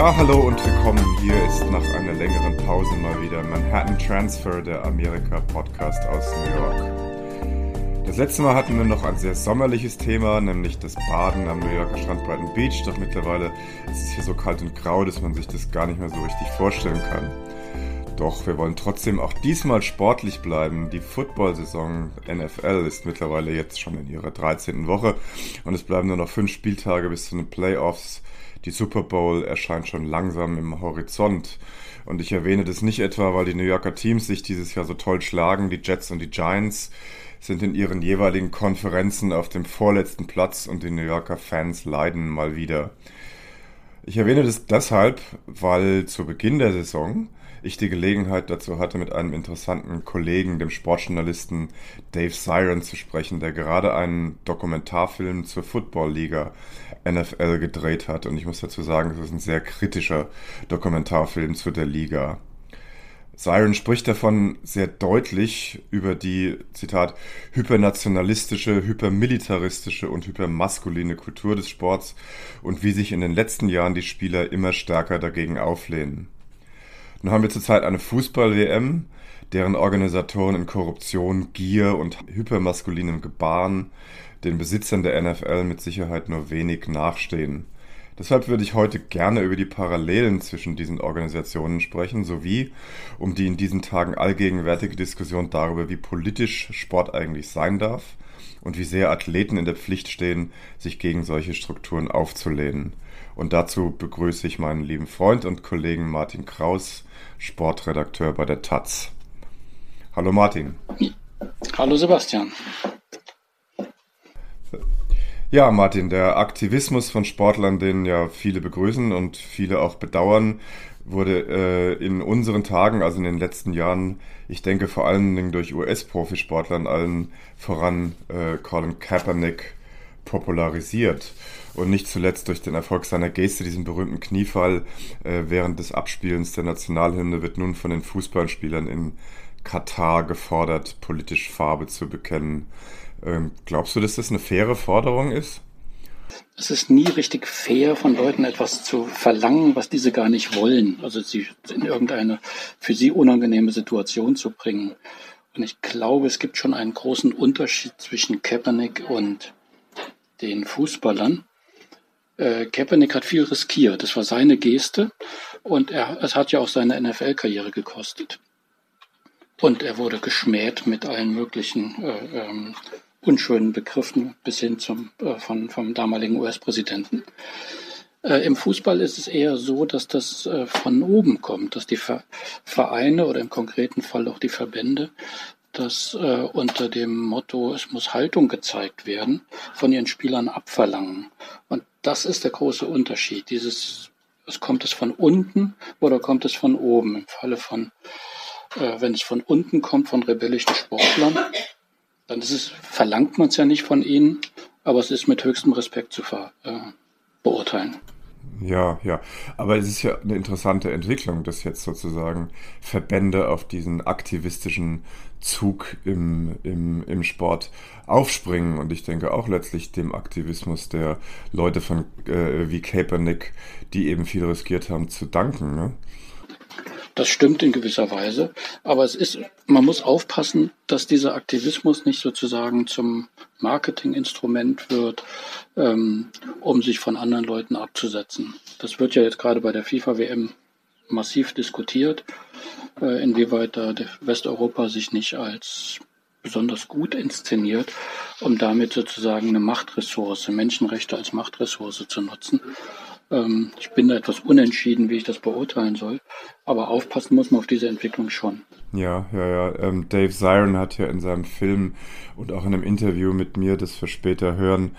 Ja, hallo und willkommen. Hier ist nach einer längeren Pause mal wieder Manhattan Transfer, der Amerika-Podcast aus New York. Das letzte Mal hatten wir noch ein sehr sommerliches Thema, nämlich das Baden am New Yorker Strand Brighton Beach. Doch mittlerweile ist es hier so kalt und grau, dass man sich das gar nicht mehr so richtig vorstellen kann. Doch wir wollen trotzdem auch diesmal sportlich bleiben. Die Football-Saison NFL ist mittlerweile jetzt schon in ihrer 13. Woche und es bleiben nur noch fünf Spieltage bis zu den Playoffs. Die Super Bowl erscheint schon langsam im Horizont. Und ich erwähne das nicht etwa, weil die New Yorker Teams sich dieses Jahr so toll schlagen. Die Jets und die Giants sind in ihren jeweiligen Konferenzen auf dem vorletzten Platz und die New Yorker Fans leiden mal wieder. Ich erwähne das deshalb, weil zu Beginn der Saison ich die Gelegenheit dazu hatte, mit einem interessanten Kollegen, dem Sportjournalisten Dave Siren, zu sprechen, der gerade einen Dokumentarfilm zur Football-Liga NFL gedreht hat. Und ich muss dazu sagen, es ist ein sehr kritischer Dokumentarfilm zu der Liga. Siren spricht davon sehr deutlich über die, Zitat, hypernationalistische, hypermilitaristische und hypermaskuline Kultur des Sports und wie sich in den letzten Jahren die Spieler immer stärker dagegen auflehnen. Nun haben wir zurzeit eine Fußball-WM, deren Organisatoren in Korruption, Gier und hypermaskulinem Gebaren den Besitzern der NFL mit Sicherheit nur wenig nachstehen. Deshalb würde ich heute gerne über die Parallelen zwischen diesen Organisationen sprechen, sowie um die in diesen Tagen allgegenwärtige Diskussion darüber, wie politisch Sport eigentlich sein darf und wie sehr Athleten in der Pflicht stehen, sich gegen solche Strukturen aufzulehnen. Und dazu begrüße ich meinen lieben Freund und Kollegen Martin Kraus, Sportredakteur bei der Taz. Hallo Martin. Hallo Sebastian. Ja, Martin, der Aktivismus von Sportlern, den ja viele begrüßen und viele auch bedauern, wurde äh, in unseren Tagen, also in den letzten Jahren, ich denke vor allen Dingen durch US-Profisportlern, allen voran äh, Colin Kaepernick, popularisiert. Und nicht zuletzt durch den Erfolg seiner Geste, diesen berühmten Kniefall äh, während des Abspielens der Nationalhymne, wird nun von den Fußballspielern in Katar gefordert, politisch Farbe zu bekennen. Ähm, glaubst du, dass das eine faire Forderung ist? Es ist nie richtig fair, von Leuten etwas zu verlangen, was diese gar nicht wollen. Also sie in irgendeine für sie unangenehme Situation zu bringen. Und ich glaube, es gibt schon einen großen Unterschied zwischen Kaepernick und den Fußballern. Äh, Kaepernick hat viel riskiert. Das war seine Geste und er, es hat ja auch seine NFL-Karriere gekostet. Und er wurde geschmäht mit allen möglichen äh, ähm, unschönen Begriffen bis hin zum äh, von, vom damaligen US-Präsidenten. Äh, Im Fußball ist es eher so, dass das äh, von oben kommt, dass die Vereine oder im konkreten Fall auch die Verbände das äh, unter dem Motto, es muss Haltung gezeigt werden, von ihren Spielern abverlangen. Und das ist der große Unterschied. Dieses, es kommt es von unten oder kommt es von oben? Im Falle von, äh, wenn es von unten kommt, von rebellischen Sportlern, dann ist es, verlangt man es ja nicht von ihnen, aber es ist mit höchstem Respekt zu ver, äh, beurteilen. Ja, ja. Aber es ist ja eine interessante Entwicklung, dass jetzt sozusagen Verbände auf diesen aktivistischen Zug im, im, im Sport aufspringen. Und ich denke auch letztlich dem Aktivismus der Leute von äh, wie Kaepernick, die eben viel riskiert haben, zu danken. Ne? Das stimmt in gewisser Weise, aber es ist, man muss aufpassen, dass dieser Aktivismus nicht sozusagen zum Marketinginstrument wird, ähm, um sich von anderen Leuten abzusetzen. Das wird ja jetzt gerade bei der FIFA-WM massiv diskutiert, äh, inwieweit da Westeuropa sich nicht als besonders gut inszeniert, um damit sozusagen eine Machtressource, Menschenrechte als Machtressource zu nutzen. Ähm, ich bin da etwas unentschieden, wie ich das beurteilen soll. Aber aufpassen muss man auf diese Entwicklung schon. Ja, ja, ja. Ähm, Dave Ziron hat ja in seinem Film und auch in einem Interview mit mir, das wir später hören,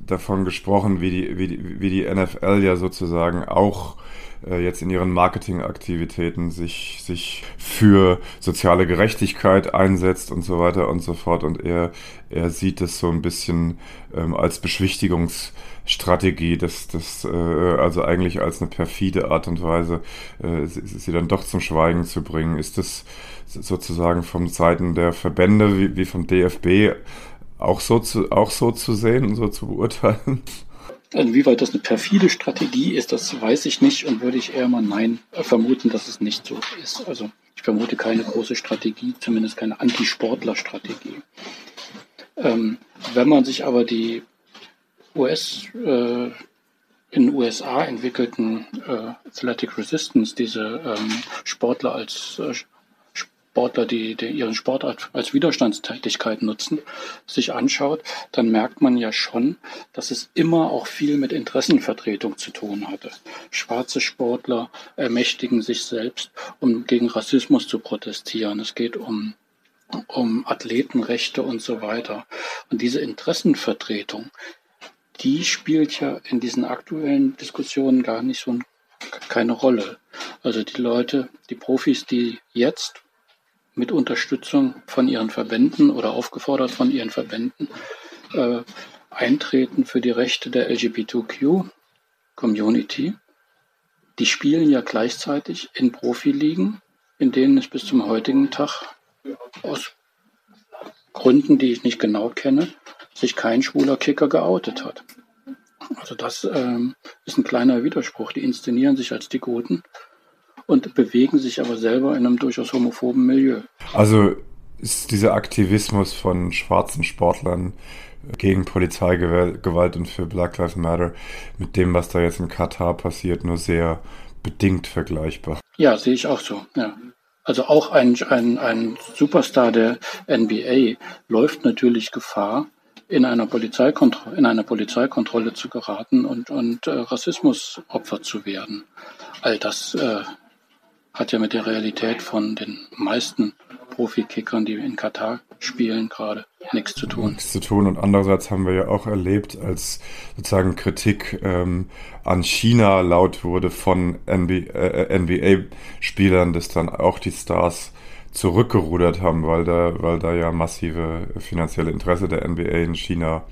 davon gesprochen, wie die, wie die, wie die NFL ja sozusagen auch äh, jetzt in ihren Marketingaktivitäten sich, sich für soziale Gerechtigkeit einsetzt und so weiter und so fort. Und er, er sieht es so ein bisschen ähm, als Beschwichtigungsstrategie, das, das, äh, also eigentlich als eine perfide Art und Weise, äh, sie, dann doch zum Schweigen zu bringen. Ist das sozusagen vom Seiten der Verbände wie, wie vom DFB auch so zu, auch so zu sehen und so zu beurteilen? Inwieweit das eine perfide Strategie ist, das weiß ich nicht und würde ich eher mal nein vermuten, dass es nicht so ist. Also ich vermute keine große Strategie, zumindest keine Antisportler-Strategie. Ähm, wenn man sich aber die US, äh, in den USA entwickelten äh, Athletic Resistance, diese ähm, Sportler als äh, Sportler, die, die ihren Sportart als Widerstandstätigkeit nutzen, sich anschaut, dann merkt man ja schon, dass es immer auch viel mit Interessenvertretung zu tun hatte. Schwarze Sportler ermächtigen sich selbst, um gegen Rassismus zu protestieren. Es geht um um Athletenrechte und so weiter. Und diese Interessenvertretung, die spielt ja in diesen aktuellen Diskussionen gar nicht so keine Rolle. Also die Leute, die Profis, die jetzt mit Unterstützung von ihren Verbänden oder aufgefordert von ihren Verbänden äh, eintreten für die Rechte der LGBTQ-Community. Die spielen ja gleichzeitig in Profiligen, in denen es bis zum heutigen Tag aus Gründen, die ich nicht genau kenne, sich kein schwuler Kicker geoutet hat. Also das ähm, ist ein kleiner Widerspruch. Die inszenieren sich als die Guten und bewegen sich aber selber in einem durchaus homophoben Milieu. Also ist dieser Aktivismus von schwarzen Sportlern gegen Polizeigewalt und für Black Lives Matter mit dem, was da jetzt in Katar passiert, nur sehr bedingt vergleichbar. Ja, sehe ich auch so. Ja. Also auch ein, ein, ein Superstar der NBA läuft natürlich Gefahr, in einer Polizeikontrolle, in einer Polizeikontrolle zu geraten und, und äh, Rassismusopfer zu werden. All das äh, hat ja mit der Realität von den meisten Profikickern, die in Katar spielen, gerade nichts zu tun. Nichts zu tun. Und andererseits haben wir ja auch erlebt, als sozusagen Kritik ähm, an China laut wurde von NBA-Spielern, äh, dass dann auch die Stars zurückgerudert haben, weil da, weil da ja massive finanzielle Interesse der NBA in China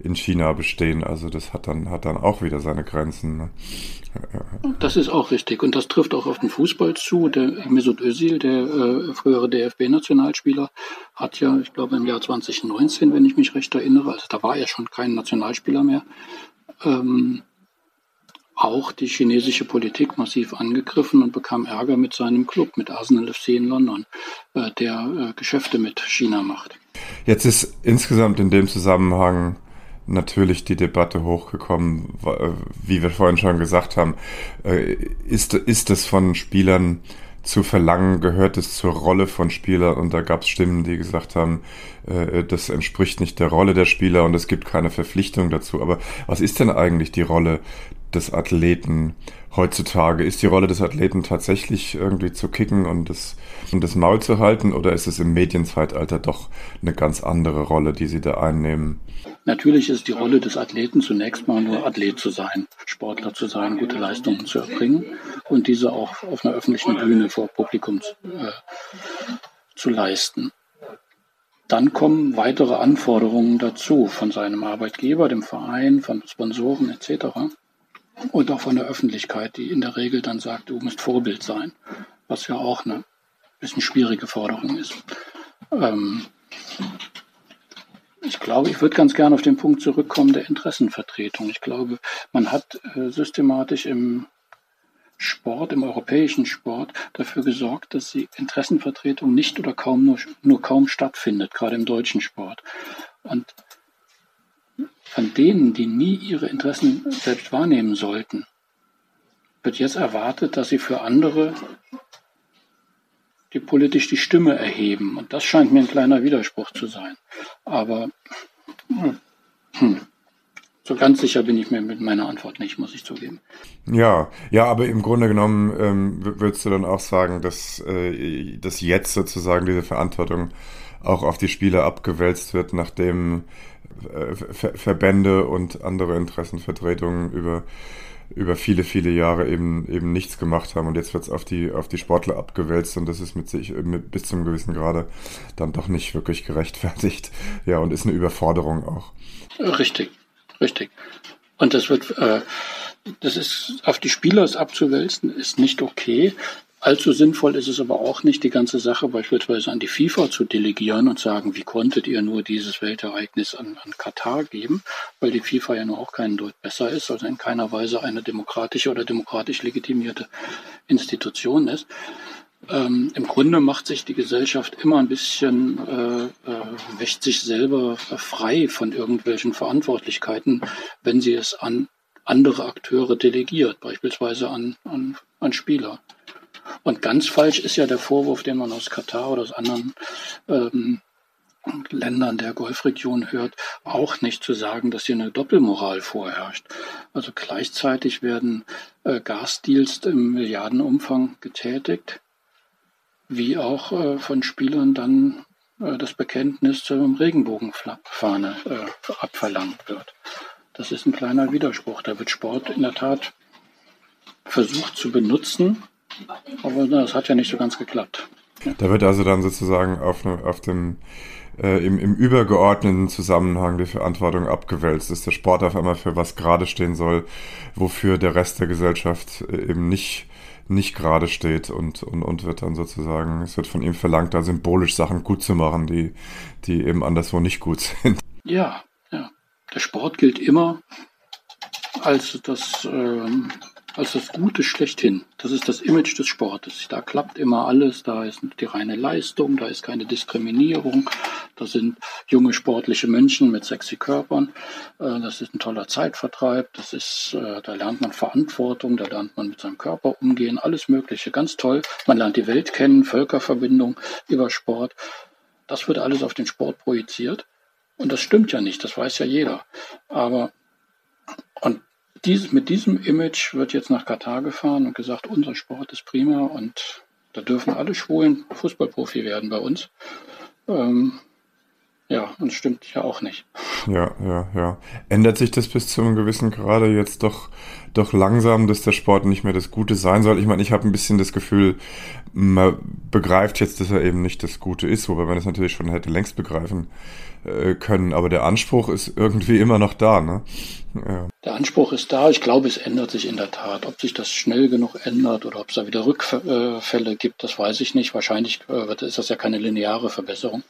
in China bestehen. Also das hat dann, hat dann auch wieder seine Grenzen. Ne? Das ist auch richtig. Und das trifft auch auf den Fußball zu. Der Mesut Özil, der äh, frühere DFB-Nationalspieler, hat ja, ich glaube im Jahr 2019, wenn ich mich recht erinnere, also da war er schon kein Nationalspieler mehr, ähm, auch die chinesische Politik massiv angegriffen und bekam Ärger mit seinem Club, mit Arsenal FC in London, äh, der äh, Geschäfte mit China macht. Jetzt ist insgesamt in dem Zusammenhang natürlich die Debatte hochgekommen, äh, wie wir vorhin schon gesagt haben. Äh, ist, ist es von Spielern zu verlangen, gehört es zur Rolle von Spielern und da gab es Stimmen, die gesagt haben, äh, das entspricht nicht der Rolle der Spieler und es gibt keine Verpflichtung dazu. Aber was ist denn eigentlich die Rolle des Athleten heutzutage? Ist die Rolle des Athleten tatsächlich irgendwie zu kicken und das, und das Maul zu halten oder ist es im Medienzeitalter doch eine ganz andere Rolle, die sie da einnehmen? Natürlich ist die Rolle des Athleten zunächst mal nur Athlet zu sein, Sportler zu sein, gute Leistungen zu erbringen und diese auch auf einer öffentlichen Bühne vor Publikum äh, zu leisten. Dann kommen weitere Anforderungen dazu von seinem Arbeitgeber, dem Verein, von Sponsoren etc. Und auch von der Öffentlichkeit, die in der Regel dann sagt, du musst Vorbild sein, was ja auch eine bisschen schwierige Forderung ist. Ähm, ich glaube, ich würde ganz gerne auf den Punkt zurückkommen der Interessenvertretung. Ich glaube, man hat äh, systematisch im Sport, im europäischen Sport, dafür gesorgt, dass die Interessenvertretung nicht oder kaum nur, nur kaum stattfindet, gerade im deutschen Sport. Und von denen, die nie ihre Interessen selbst wahrnehmen sollten, wird jetzt erwartet, dass sie für andere die politisch die Stimme erheben. Und das scheint mir ein kleiner Widerspruch zu sein. Aber hm, so ganz sicher bin ich mir mit meiner Antwort nicht, muss ich zugeben. Ja, ja, aber im Grunde genommen ähm, würdest du dann auch sagen, dass, äh, dass jetzt sozusagen diese Verantwortung auch auf die Spieler abgewälzt wird, nachdem äh, Ver Verbände und andere Interessenvertretungen über über viele, viele Jahre eben, eben nichts gemacht haben und jetzt wird es auf die, auf die Sportler abgewälzt und das ist mit sich mit, bis zum gewissen Grade dann doch nicht wirklich gerechtfertigt. Ja, und ist eine Überforderung auch. Richtig, richtig. Und das wird, äh, das ist auf die Spieler abzuwälzen, ist nicht okay. Allzu sinnvoll ist es aber auch nicht, die ganze Sache beispielsweise an die FIFA zu delegieren und sagen, wie konntet ihr nur dieses Weltereignis an, an Katar geben, weil die FIFA ja nur auch keinen Deut besser ist, also in keiner Weise eine demokratische oder demokratisch legitimierte Institution ist. Ähm, Im Grunde macht sich die Gesellschaft immer ein bisschen, äh, äh, wäscht sich selber frei von irgendwelchen Verantwortlichkeiten, wenn sie es an andere Akteure delegiert, beispielsweise an, an, an Spieler. Und ganz falsch ist ja der Vorwurf, den man aus Katar oder aus anderen ähm, Ländern der Golfregion hört, auch nicht zu sagen, dass hier eine Doppelmoral vorherrscht. Also gleichzeitig werden äh, Gasdeals im Milliardenumfang getätigt, wie auch äh, von Spielern dann äh, das Bekenntnis zur Regenbogenfahne äh, abverlangt wird. Das ist ein kleiner Widerspruch. Da wird Sport in der Tat versucht zu benutzen, aber das hat ja nicht so ganz geklappt. Da wird also dann sozusagen auf, auf dem äh, im, im übergeordneten Zusammenhang die Verantwortung abgewälzt, dass der Sport auf einmal für was gerade stehen soll, wofür der Rest der Gesellschaft äh, eben nicht nicht gerade steht und, und, und wird dann sozusagen, es wird von ihm verlangt, da symbolisch Sachen gut zu machen, die, die eben anderswo nicht gut sind. Ja, ja. Der Sport gilt immer als das ähm, als das Gute schlechthin. Das ist das Image des Sportes. Da klappt immer alles, da ist die reine Leistung, da ist keine Diskriminierung, da sind junge sportliche Menschen mit sexy Körpern, äh, das ist ein toller Zeitvertreib, das ist, äh, da lernt man Verantwortung, da lernt man mit seinem Körper umgehen, alles Mögliche, ganz toll. Man lernt die Welt kennen, Völkerverbindung über Sport. Das wird alles auf den Sport projiziert. Und das stimmt ja nicht, das weiß ja jeder. Aber und dies, mit diesem Image wird jetzt nach Katar gefahren und gesagt, unser Sport ist prima und da dürfen alle Schwulen Fußballprofi werden bei uns. Ähm, ja, und stimmt ja auch nicht. Ja, ja, ja. Ändert sich das bis zu einem gewissen Grade jetzt doch, doch langsam, dass der Sport nicht mehr das Gute sein soll? Ich meine, ich habe ein bisschen das Gefühl, man begreift jetzt, dass er eben nicht das Gute ist, wobei man das natürlich schon hätte längst begreifen äh, können. Aber der Anspruch ist irgendwie immer noch da, ne? Ja. Der Anspruch ist da. Ich glaube, es ändert sich in der Tat. Ob sich das schnell genug ändert oder ob es da wieder Rückfälle gibt, das weiß ich nicht. Wahrscheinlich äh, ist das ja keine lineare Verbesserung.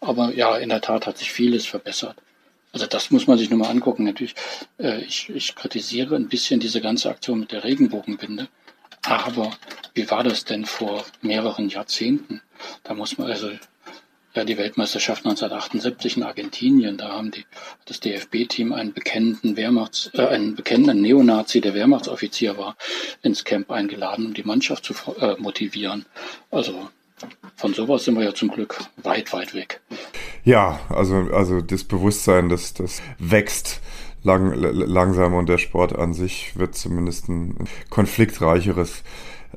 Aber ja, in der Tat hat sich vieles verbessert. Also das muss man sich nur mal angucken. Natürlich, äh, ich, ich kritisiere ein bisschen diese ganze Aktion mit der Regenbogenbinde. Aber wie war das denn vor mehreren Jahrzehnten? Da muss man also ja die Weltmeisterschaft 1978 in Argentinien. Da haben die, das DFB-Team einen bekennenden Wehrmachts, äh, einen bekennenden Neonazi, der Wehrmachtsoffizier war, ins Camp eingeladen, um die Mannschaft zu äh, motivieren. Also von sowas sind wir ja zum Glück weit, weit weg. Ja, also, also das Bewusstsein, das, das wächst lang, langsam und der Sport an sich wird zumindest ein konfliktreicheres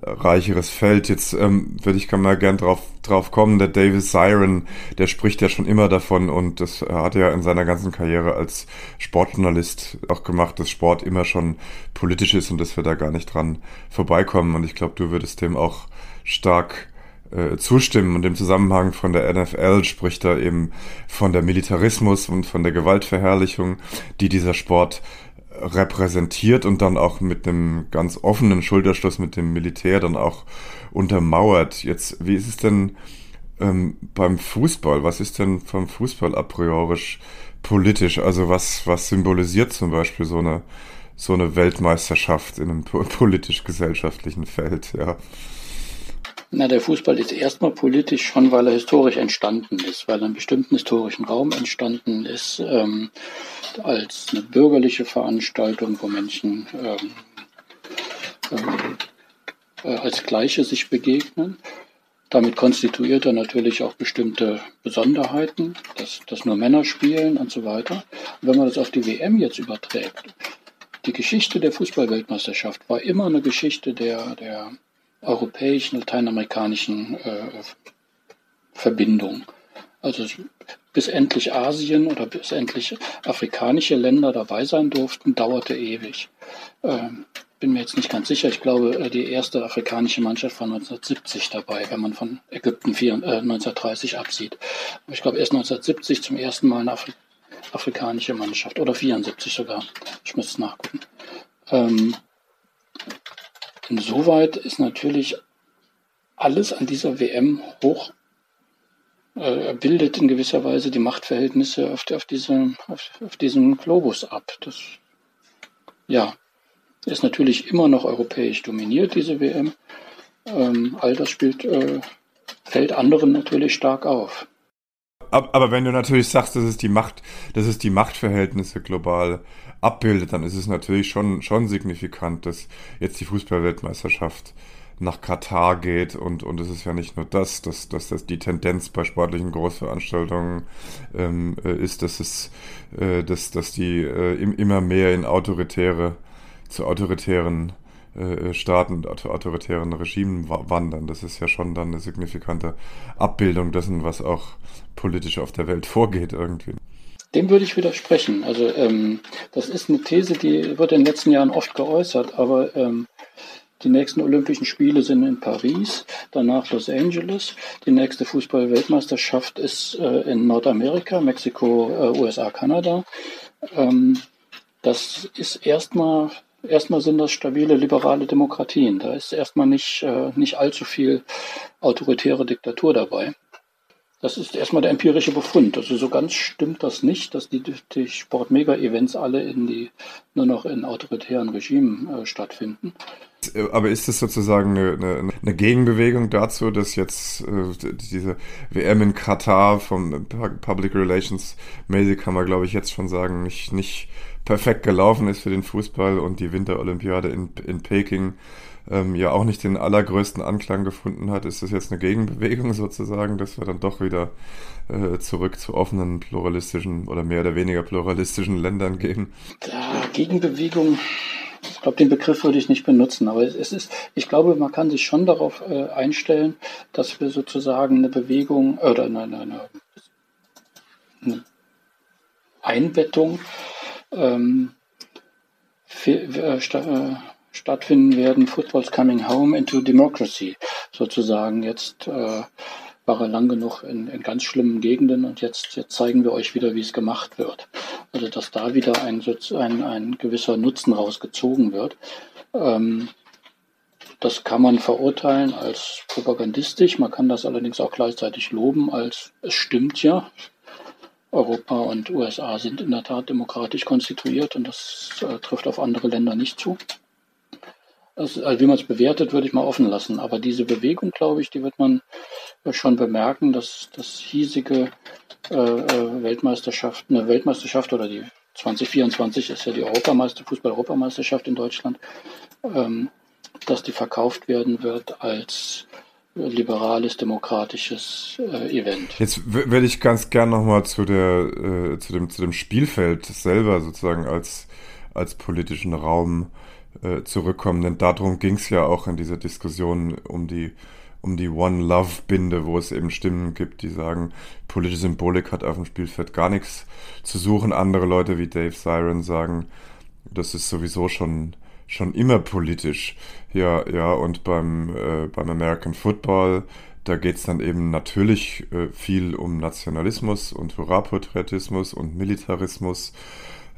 reicheres Feld. Jetzt ähm, würde ich mal gern drauf, drauf kommen. Der Davis Siren, der spricht ja schon immer davon und das hat er ja in seiner ganzen Karriere als Sportjournalist auch gemacht, dass Sport immer schon politisch ist und dass wir da gar nicht dran vorbeikommen. Und ich glaube, du würdest dem auch stark äh, zustimmen. Und im Zusammenhang von der NFL spricht er eben von der Militarismus und von der Gewaltverherrlichung, die dieser Sport repräsentiert und dann auch mit einem ganz offenen Schulterschluss mit dem Militär dann auch untermauert. Jetzt, wie ist es denn ähm, beim Fußball? Was ist denn vom Fußball a priorisch politisch? Also was, was symbolisiert zum Beispiel so eine, so eine Weltmeisterschaft in einem politisch-gesellschaftlichen Feld? Ja. Na, der Fußball ist erstmal politisch schon, weil er historisch entstanden ist, weil er in einem bestimmten historischen Raum entstanden ist, ähm, als eine bürgerliche Veranstaltung, wo Menschen ähm, äh, als Gleiche sich begegnen. Damit konstituiert er natürlich auch bestimmte Besonderheiten, dass, dass nur Männer spielen und so weiter. Und wenn man das auf die WM jetzt überträgt, die Geschichte der Fußballweltmeisterschaft war immer eine Geschichte der, der europäischen, lateinamerikanischen äh, Verbindung. Also bis endlich Asien oder bis endlich afrikanische Länder dabei sein durften, dauerte ewig. Ähm, bin mir jetzt nicht ganz sicher. Ich glaube, äh, die erste afrikanische Mannschaft war 1970 dabei, wenn man von Ägypten 4, äh, 1930 absieht. Aber ich glaube, erst 1970 zum ersten Mal eine Afri afrikanische Mannschaft oder 74 sogar. Ich muss es nachgucken. Ähm, Insoweit ist natürlich alles an dieser WM hoch äh, bildet in gewisser Weise die Machtverhältnisse auf, auf, diesem, auf, auf diesem Globus ab. Das ja, ist natürlich immer noch europäisch dominiert, diese WM. Ähm, all das spielt, äh, fällt anderen natürlich stark auf. Aber wenn du natürlich sagst, dass es die Macht, dass es die Machtverhältnisse global abbildet, dann ist es natürlich schon, schon signifikant, dass jetzt die Fußballweltmeisterschaft nach Katar geht und, und es ist ja nicht nur das, dass, dass das die Tendenz bei sportlichen Großveranstaltungen ähm, äh, ist, dass es, äh, dass, dass die äh, immer mehr in autoritäre, zu autoritären äh, Staaten, zu autoritären Regimen wandern. Das ist ja schon dann eine signifikante Abbildung dessen, was auch politisch auf der Welt vorgeht irgendwie. Dem würde ich widersprechen. Also ähm, das ist eine These, die wird in den letzten Jahren oft geäußert, aber ähm, die nächsten Olympischen Spiele sind in Paris, danach Los Angeles. Die nächste Fußball-Weltmeisterschaft ist äh, in Nordamerika, Mexiko, äh, USA, Kanada. Ähm, das ist erstmal, erstmal sind das stabile liberale Demokratien. Da ist erstmal nicht, äh, nicht allzu viel autoritäre Diktatur dabei. Das ist erstmal der empirische Befund. Also so ganz stimmt das nicht, dass die, die Sport-Mega-Events alle in die, nur noch in autoritären Regimen äh, stattfinden. Aber ist das sozusagen eine, eine, eine Gegenbewegung dazu, dass jetzt äh, diese WM in Katar vom Public Relations mäßig kann man glaube ich jetzt schon sagen, nicht, nicht perfekt gelaufen ist für den Fußball und die Winterolympiade in, in Peking ähm, ja auch nicht den allergrößten Anklang gefunden hat. Ist das jetzt eine Gegenbewegung sozusagen, dass wir dann doch wieder äh, zurück zu offenen, pluralistischen oder mehr oder weniger pluralistischen Ländern gehen? Ja, Gegenbewegung. Ich glaube, den Begriff würde ich nicht benutzen, aber es ist, ich glaube, man kann sich schon darauf äh, einstellen, dass wir sozusagen eine Bewegung oder eine, eine, eine Einbettung ähm, äh, äh stattfinden werden, Football's Coming Home into Democracy sozusagen. Jetzt äh, war er lang genug in, in, ganz schlimmen Gegenden und jetzt, jetzt zeigen wir euch wieder, wie es gemacht wird. Also dass da wieder ein, ein, ein gewisser Nutzen rausgezogen wird. Ähm, das kann man verurteilen als propagandistisch, man kann das allerdings auch gleichzeitig loben als es stimmt ja. Europa und USA sind in der Tat demokratisch konstituiert und das äh, trifft auf andere Länder nicht zu. Also wie man es bewertet, würde ich mal offen lassen. Aber diese Bewegung, glaube ich, die wird man schon bemerken, dass das hiesige äh, äh, Weltmeisterschaft, eine Weltmeisterschaft oder die 2024 ist ja die Europameister, Fußball-Europameisterschaft in Deutschland, ähm, dass die verkauft werden wird als liberales, demokratisches äh, Event. Jetzt würde ich ganz gern nochmal zu der, äh, zu dem, zu dem Spielfeld selber sozusagen als, als politischen Raum äh, zurückkommen, denn darum ging es ja auch in dieser Diskussion um die um die One Love Binde, wo es eben Stimmen gibt, die sagen, politische Symbolik hat auf dem Spielfeld gar nichts zu suchen. Andere Leute wie Dave Siren sagen, das ist sowieso schon schon immer politisch. Ja, ja, und beim, äh, beim American Football, da geht's dann eben natürlich äh, viel um Nationalismus und Hurra-Patriotismus und Militarismus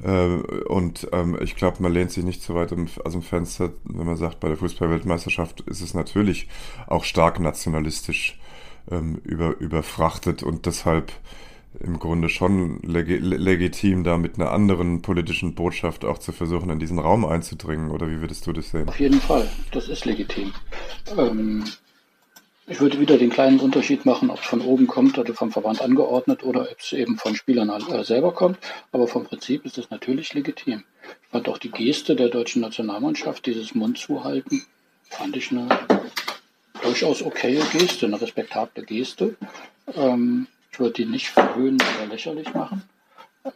und ähm, ich glaube, man lehnt sich nicht zu weit aus dem Fenster, wenn man sagt, bei der Fußballweltmeisterschaft ist es natürlich auch stark nationalistisch ähm, über, überfrachtet und deshalb im Grunde schon leg legitim, da mit einer anderen politischen Botschaft auch zu versuchen, in diesen Raum einzudringen. Oder wie würdest du das sehen? Auf jeden Fall, das ist legitim. Ähm, ich würde wieder den kleinen Unterschied machen, ob es von oben kommt oder vom Verband angeordnet oder ob es eben von Spielern äh, selber kommt. Aber vom Prinzip ist es natürlich legitim. Ich fand auch die Geste der deutschen Nationalmannschaft, dieses Mund zuhalten, fand ich eine durchaus okaye Geste, eine respektable Geste. Ähm, ich würde die nicht verhöhnen oder lächerlich machen.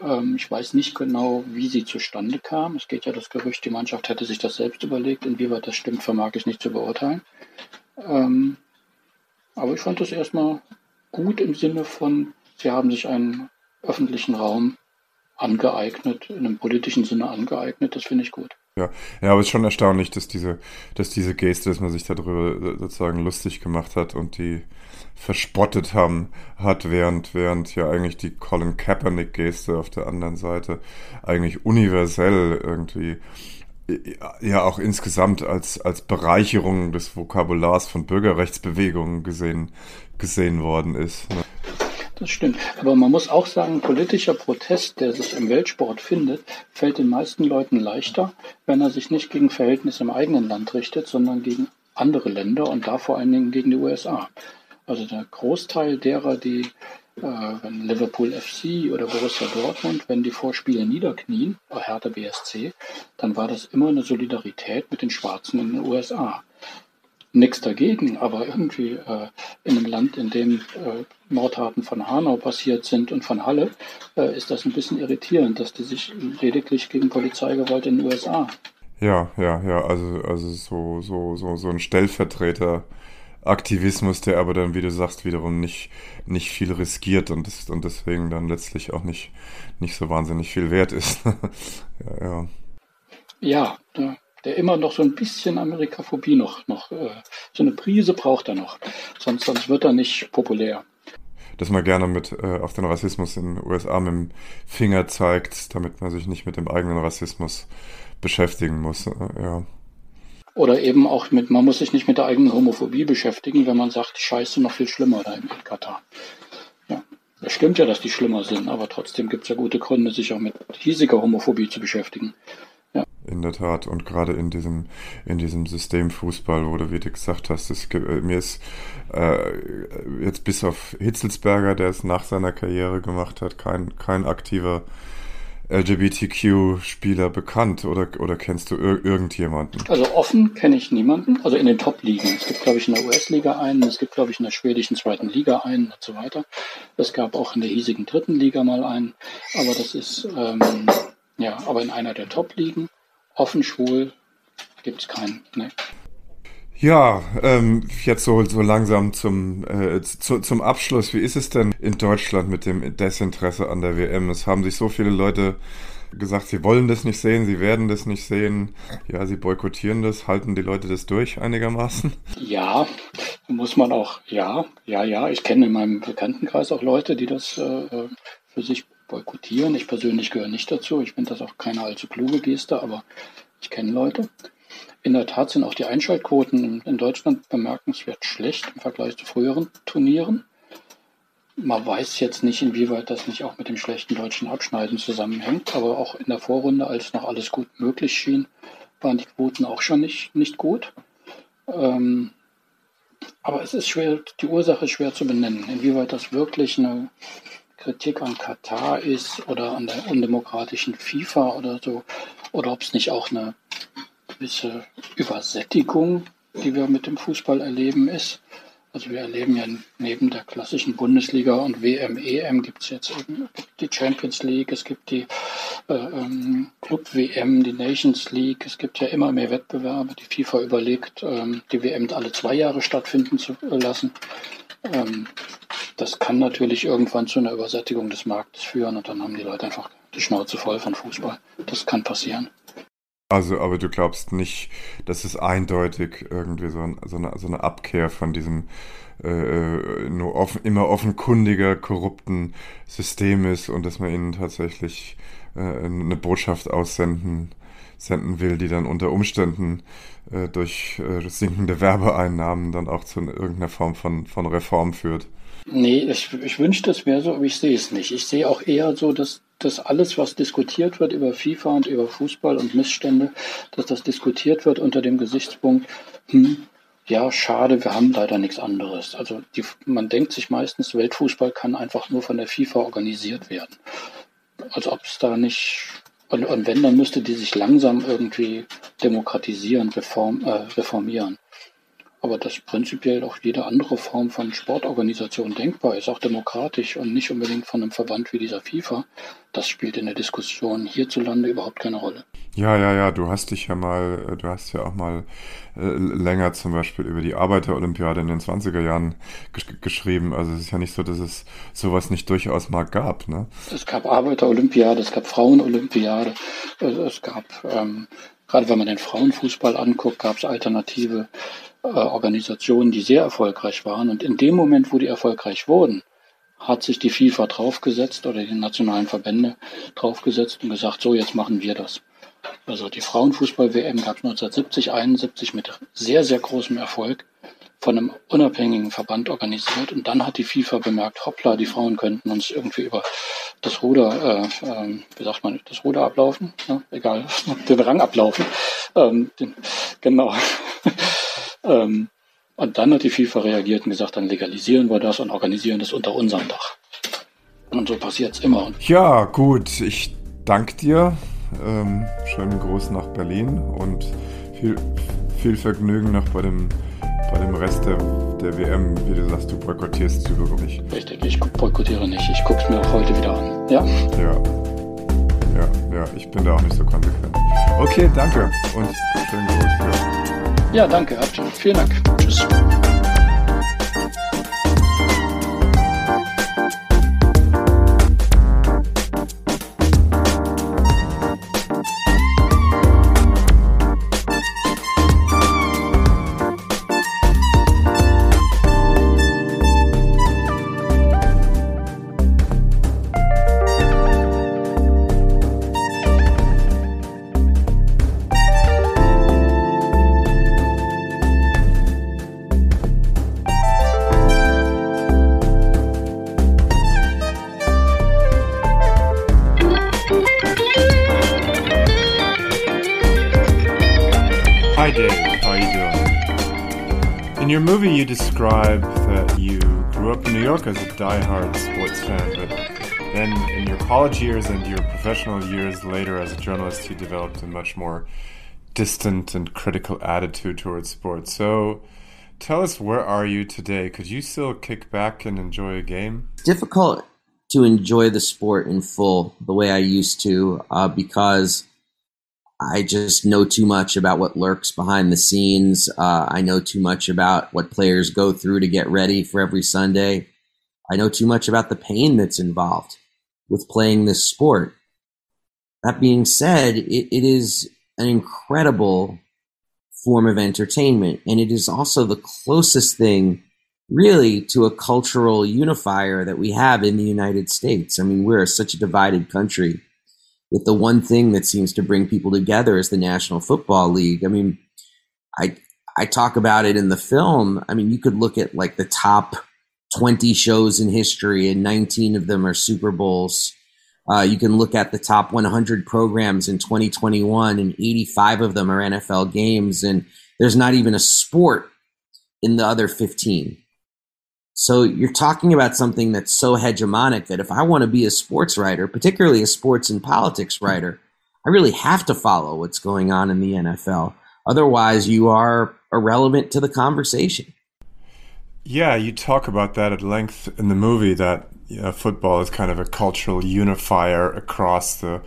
Ähm, ich weiß nicht genau, wie sie zustande kam. Es geht ja das Gerücht, die Mannschaft hätte sich das selbst überlegt. Inwieweit das stimmt, vermag ich nicht zu beurteilen. Ähm, aber ich fand das erstmal gut im Sinne von, sie haben sich einen öffentlichen Raum angeeignet, in einem politischen Sinne angeeignet. Das finde ich gut. Ja, ja, aber es ist schon erstaunlich, dass diese, dass diese Geste, dass man sich darüber sozusagen lustig gemacht hat und die verspottet haben, hat, während, während ja eigentlich die Colin Kaepernick-Geste auf der anderen Seite eigentlich universell irgendwie ja auch insgesamt als, als Bereicherung des Vokabulars von Bürgerrechtsbewegungen gesehen, gesehen worden ist. Ne? Das stimmt. Aber man muss auch sagen, politischer Protest, der sich im Weltsport findet, fällt den meisten Leuten leichter, wenn er sich nicht gegen Verhältnisse im eigenen Land richtet, sondern gegen andere Länder und da vor allen Dingen gegen die USA. Also der Großteil derer, die äh, wenn Liverpool FC oder Borussia Dortmund, wenn die Vorspiele niederknien, Hertha BSC, dann war das immer eine Solidarität mit den Schwarzen in den USA nichts dagegen, aber irgendwie äh, in einem Land, in dem äh, Mordtaten von Hanau passiert sind und von Halle, äh, ist das ein bisschen irritierend, dass die sich lediglich gegen Polizeigewalt in den USA. Ja, ja, ja, also, also so, so, so, so ein Stellvertreter. Aktivismus, der aber dann, wie du sagst, wiederum nicht, nicht viel riskiert und, das, und deswegen dann letztlich auch nicht, nicht so wahnsinnig viel wert ist. ja, ja. ja, der immer noch so ein bisschen Amerikaphobie noch, noch äh, so eine Prise braucht er noch. Sonst, sonst wird er nicht populär. Dass man gerne mit äh, auf den Rassismus in den USA mit dem Finger zeigt, damit man sich nicht mit dem eigenen Rassismus beschäftigen muss. Äh, ja. Oder eben auch mit, man muss sich nicht mit der eigenen Homophobie beschäftigen, wenn man sagt, Scheiße noch viel schlimmer da in Katar. Ja. Es stimmt ja, dass die schlimmer sind, aber trotzdem gibt es ja gute Gründe, sich auch mit hiesiger Homophobie zu beschäftigen. In der Tat. Und gerade in diesem, in diesem System Fußball, wo du, wie du gesagt hast, es, mir ist äh, jetzt bis auf Hitzelsberger, der es nach seiner Karriere gemacht hat, kein, kein aktiver LGBTQ-Spieler bekannt oder, oder kennst du ir irgendjemanden? Also offen kenne ich niemanden, also in den Top-Ligen. Es gibt, glaube ich, in der US-Liga einen, es gibt, glaube ich, in der schwedischen zweiten Liga einen und so weiter. Es gab auch in der hiesigen dritten Liga mal einen, aber das ist, ähm, ja, aber in einer der Top-Ligen offen schwul gibt es keinen. Ne? Ja, ähm, jetzt so, so langsam zum, äh, zu, zum Abschluss. Wie ist es denn in Deutschland mit dem Desinteresse an der WM? Es haben sich so viele Leute gesagt, sie wollen das nicht sehen, sie werden das nicht sehen. Ja, sie boykottieren das. Halten die Leute das durch einigermaßen? Ja, muss man auch. Ja, ja, ja. Ich kenne in meinem Bekanntenkreis auch Leute, die das äh, für sich boykottieren. Ich persönlich gehöre nicht dazu. Ich finde das auch keine allzu kluge Geste, aber ich kenne Leute. In der Tat sind auch die Einschaltquoten in Deutschland bemerkenswert schlecht im Vergleich zu früheren Turnieren. Man weiß jetzt nicht, inwieweit das nicht auch mit dem schlechten deutschen Abschneiden zusammenhängt, aber auch in der Vorrunde, als noch alles gut möglich schien, waren die Quoten auch schon nicht, nicht gut. Ähm, aber es ist schwer, die Ursache ist schwer zu benennen, inwieweit das wirklich eine Kritik an Katar ist oder an der undemokratischen FIFA oder so, oder ob es nicht auch eine gewisse Übersättigung, die wir mit dem Fußball erleben, ist. Also wir erleben ja neben der klassischen Bundesliga und WM, EM gibt es jetzt eben die Champions League, es gibt die äh, ähm, Club WM, die Nations League, es gibt ja immer mehr Wettbewerbe. Die FIFA überlegt, ähm, die WM alle zwei Jahre stattfinden zu lassen. Ähm, das kann natürlich irgendwann zu einer Übersättigung des Marktes führen und dann haben die Leute einfach die Schnauze voll von Fußball. Das kann passieren. Also, aber du glaubst nicht, dass es eindeutig irgendwie so, ein, so, eine, so eine, Abkehr von diesem äh, äh, nur offen, immer offenkundiger, korrupten System ist und dass man ihnen tatsächlich äh, eine Botschaft aussenden senden will, die dann unter Umständen äh, durch äh, sinkende Werbeeinnahmen dann auch zu irgendeiner Form von, von Reform führt. Nee, ich, ich wünschte, es wäre so, aber ich sehe es nicht. Ich sehe auch eher so, dass, dass alles, was diskutiert wird über FIFA und über Fußball und Missstände, dass das diskutiert wird unter dem Gesichtspunkt, hm, ja, schade, wir haben leider nichts anderes. Also die, man denkt sich meistens, Weltfußball kann einfach nur von der FIFA organisiert werden. Als ob es da nicht und, und wenn, dann müsste die sich langsam irgendwie demokratisieren, reform, äh, reformieren aber dass prinzipiell auch jede andere Form von Sportorganisation denkbar ist, auch demokratisch und nicht unbedingt von einem Verband wie dieser FIFA, das spielt in der Diskussion hierzulande überhaupt keine Rolle. Ja, ja, ja, du hast dich ja mal, äh, du hast ja auch mal äh, länger zum Beispiel über die Arbeiterolympiade in den 20er Jahren gesch geschrieben. Also es ist ja nicht so, dass es sowas nicht durchaus mal gab, ne? Es gab Arbeiterolympiade, es gab Frauenolympiade, es gab, ähm, gerade wenn man den Frauenfußball anguckt, gab es alternative Organisationen, die sehr erfolgreich waren. Und in dem Moment, wo die erfolgreich wurden, hat sich die FIFA draufgesetzt oder die nationalen Verbände draufgesetzt und gesagt, so jetzt machen wir das. Also die Frauenfußball-WM gab es 1970, 71 mit sehr, sehr großem Erfolg von einem unabhängigen Verband organisiert. Und dann hat die FIFA bemerkt, hoppla, die Frauen könnten uns irgendwie über das Ruder, äh, äh, wie sagt man, das Ruder ablaufen, ne? egal, den Rang ablaufen. Ähm, den, genau. Ähm, und dann hat die FIFA reagiert und gesagt, dann legalisieren wir das und organisieren das unter unserem Dach. Und so passiert es immer. Ja, gut, ich danke dir. Ähm, schönen Gruß nach Berlin und viel, viel Vergnügen noch bei dem, bei dem Rest der, der WM. Wie du sagst, du boykottierst sie wirklich. Richtig, ich boykottiere nicht. Ich gucke es mir auch heute wieder an. Ja? Ja. Ja, ja, ich bin da auch nicht so konsequent. Okay, danke und schönen Gruß. Ja, ja danke, Arthur. Vielen Dank. Tschüss. Movie, you describe that you grew up in New York as a die-hard sports fan, but then in your college years and your professional years later as a journalist, you developed a much more distant and critical attitude towards sports. So, tell us, where are you today? Could you still kick back and enjoy a game? difficult to enjoy the sport in full the way I used to uh, because I just know too much about what lurks behind the scenes. Uh, I know too much about what players go through to get ready for every Sunday. I know too much about the pain that's involved with playing this sport. That being said, it, it is an incredible form of entertainment, and it is also the closest thing, really, to a cultural unifier that we have in the United States. I mean, we're such a divided country with the one thing that seems to bring people together is the National Football League. I mean, I I talk about it in the film. I mean, you could look at like the top 20 shows in history, and 19 of them are Super Bowls. Uh, you can look at the top 100 programs in 2021, and 85 of them are NFL games, and there's not even a sport in the other 15. So you're talking about something that's so hegemonic that if I want to be a sports writer, particularly a sports and politics writer, I really have to follow what's going on in the NFL. Otherwise, you are irrelevant to the conversation. Yeah, you talk about that at length in the movie that you know, football is kind of a cultural unifier across the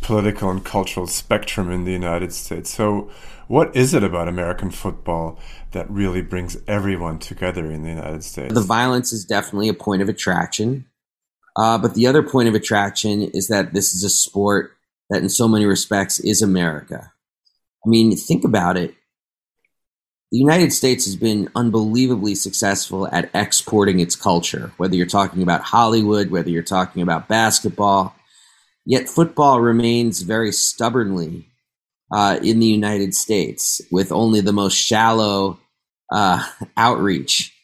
political and cultural spectrum in the United States. So, what is it about American football that really brings everyone together in the United States? The violence is definitely a point of attraction. Uh, but the other point of attraction is that this is a sport that, in so many respects, is America. I mean, think about it. The United States has been unbelievably successful at exporting its culture, whether you're talking about Hollywood, whether you're talking about basketball. Yet football remains very stubbornly uh, in the United States, with only the most shallow uh, outreach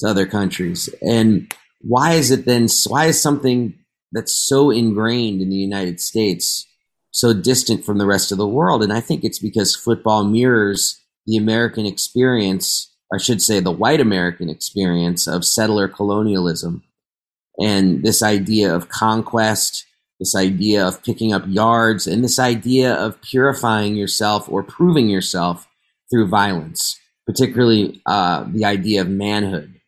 to other countries. And why is it then? Why is something that's so ingrained in the United States so distant from the rest of the world? And I think it's because football mirrors the American experience, I should say, the white American experience of settler colonialism and this idea of conquest this idea of picking up yards, and this idea of purifying yourself or proving yourself through violence, particularly uh, the idea of manhood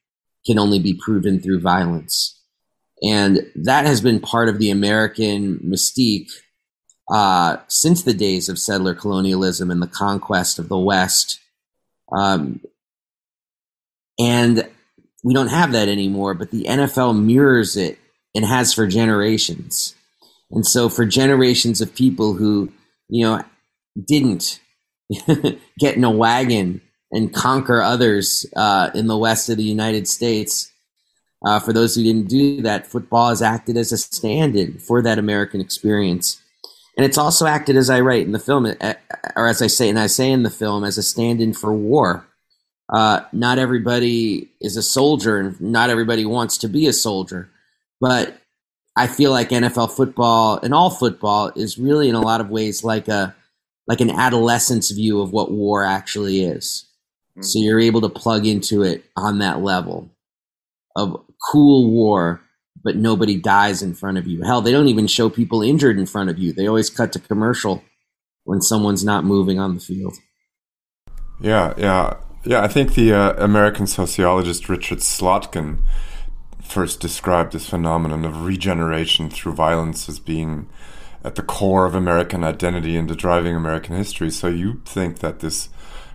can only be proven through violence. And that has been part of the American mystique uh, since the days of settler colonialism and the conquest of the West. Um, and we don't have that anymore, but the NFL mirrors it and has for generations. And so for generations of people who, you know, didn't get in a wagon and conquer others uh, in the west of the United States, uh, for those who didn't do that, football has acted as a stand in for that American experience. and it's also acted as I write in the film, uh, or as I say, and I say in the film, as a stand-in for war. Uh, not everybody is a soldier, and not everybody wants to be a soldier. But I feel like NFL football and all football is really, in a lot of ways, like a like an adolescent's view of what war actually is. Mm-hmm. So you're able to plug into it on that level of cool war but nobody dies in front of you. Hell, they don't even show people injured in front of you. They always cut to commercial when someone's not moving on the field. Yeah, yeah. Yeah, I think the uh, American sociologist Richard Slotkin first described this phenomenon of regeneration through violence as being at the core of American identity and the driving American history. So you think that this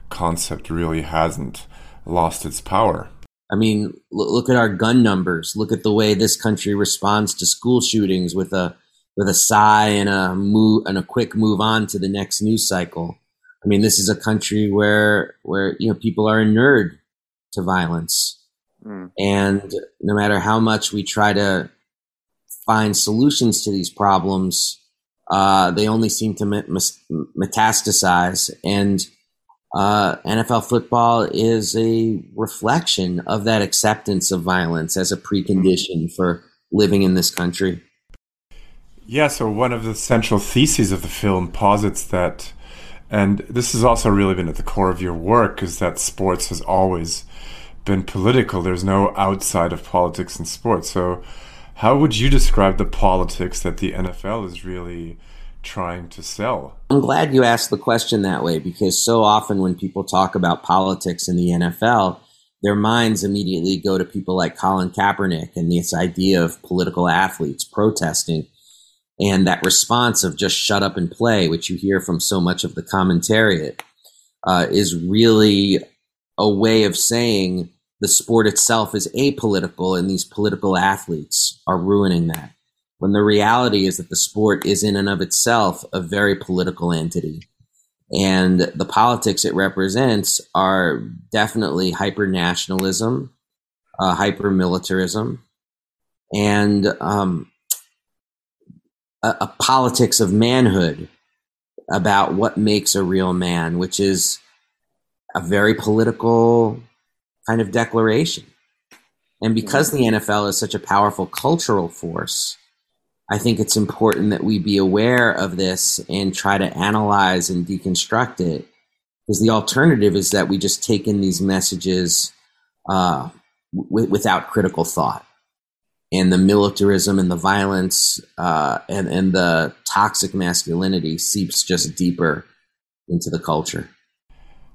concept really hasn't lost its power? I mean, look at our gun numbers. Look at the way this country responds to school shootings with a with a sigh and a move and a quick move on to the next news cycle. I mean, this is a country where where you know people are inured to violence, mm. and no matter how much we try to find solutions to these problems, uh, they only seem to metastasize and uh, NFL football is a reflection of that acceptance of violence as a precondition for living in this country. Yeah, so one of the central theses of the film posits that, and this has also really been at the core of your work, is that sports has always been political. There's no outside of politics in sports. So, how would you describe the politics that the NFL is really trying to sell? I'm glad you asked the question that way because so often when people talk about politics in the NFL, their minds immediately go to people like Colin Kaepernick and this idea of political athletes protesting and that response of just shut up and play, which you hear from so much of the commentariat, uh, is really a way of saying the sport itself is apolitical and these political athletes are ruining that when the reality is that the sport is in and of itself a very political entity. And the politics it represents are definitely hyper nationalism, uh, hyper militarism, and um, a, a politics of manhood about what makes a real man, which is a very political kind of declaration. And because the NFL is such a powerful cultural force, I think it's important that we be aware of this and try to analyze and deconstruct it. Because the alternative is that we just take in these messages uh, w- without critical thought. And the militarism and the violence uh, and, and the toxic masculinity seeps just deeper into the culture.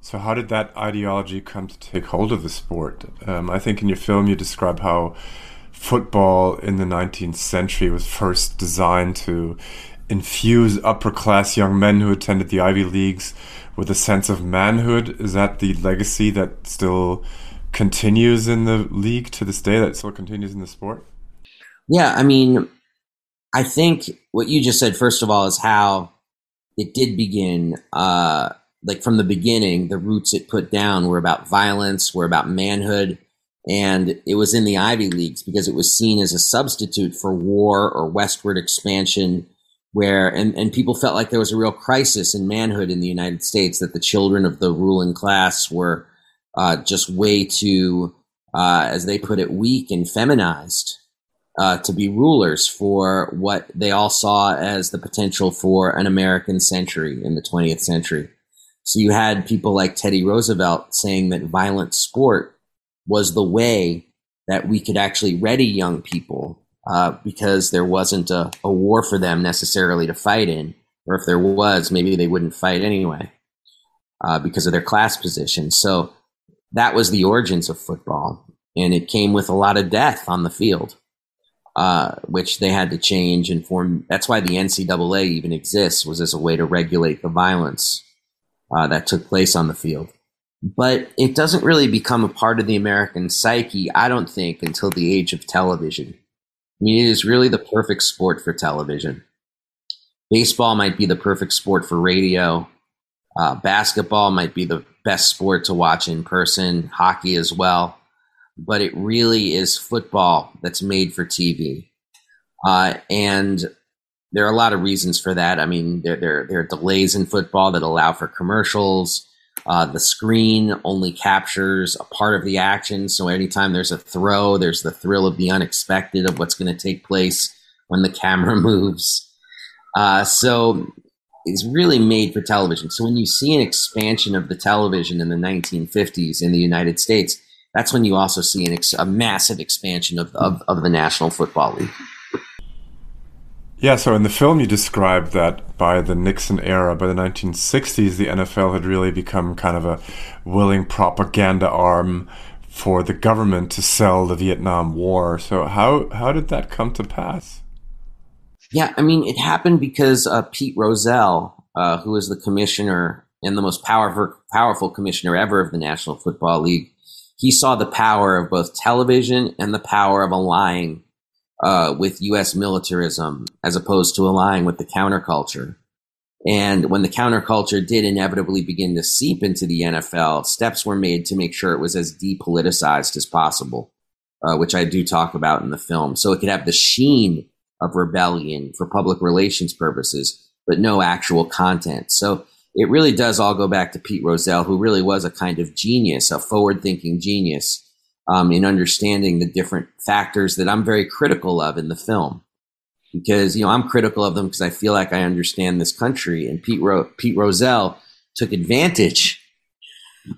So, how did that ideology come to take hold of the sport? Um, I think in your film you describe how football in the 19th century was first designed to infuse upper class young men who attended the Ivy Leagues with a sense of manhood. Is that the legacy that still continues in the league to this day, that still continues in the sport? Yeah, I mean, I think what you just said, first of all, is how it did begin. Uh, like from the beginning, the roots it put down were about violence, were about manhood and it was in the Ivy Leagues because it was seen as a substitute for war or westward expansion where and, and people felt like there was a real crisis in manhood in the United States that the children of the ruling class were uh, just way too, uh, as they put it, weak and feminized uh, to be rulers for what they all saw as the potential for an American century in the 20th century. So you had people like Teddy Roosevelt saying that violent sport was the way that we could actually ready young people uh, because there wasn't a, a, war for them necessarily to fight in, or if there was, maybe they wouldn't fight anyway uh, because of their class position. So that was the origins of football, and it came with a lot of death on the field, uh, which they had to change and form. That's why the NCAA even exists was as a way to regulate the violence uh, that took place on the field but it doesn't really become a part of the American psyche, I don't think, until the age of television. I mean, it is really the perfect sport for television. Baseball might be the perfect sport for radio. Uh, basketball might be the best sport to watch in person, hockey as well. But it really is football that's made for TV. Uh, and there are a lot of reasons for that. I mean, there, there, there are delays in football that allow for commercials. Uh, the screen only captures a part of the action. So anytime there's a throw, there's the thrill of the unexpected of what's going to take place when the camera moves. Uh, so it's really made for television. So when you see an expansion of the television in the 1950s in the United States, that's when you also see an ex- a massive expansion of, of, of the National Football League. Yeah, so in the film, you described that by the Nixon era, by the 1960s, the NFL had really become kind of a willing propaganda arm for the government to sell the Vietnam War. So, how, how did that come to pass? Yeah, I mean, it happened because uh, Pete Rozelle, uh, who is the commissioner and the most powerful, powerful commissioner ever of the National Football League, he saw the power of both television and the power of aligning uh, with U.S. militarism as opposed to aligning with the counterculture. And when the counterculture did inevitably begin to seep into the NFL, steps were made to make sure it was as depoliticized as possible, uh, which I do talk about in the film. So it could have the sheen of rebellion for public relations purposes, but no actual content. So it really does all go back to Pete Rozelle, who really was a kind of genius, a forward thinking genius um, in understanding the different factors that I'm very critical of in the film. Because, you know, I'm critical of them because I feel like I understand this country. And Pete, Ro- Pete took advantage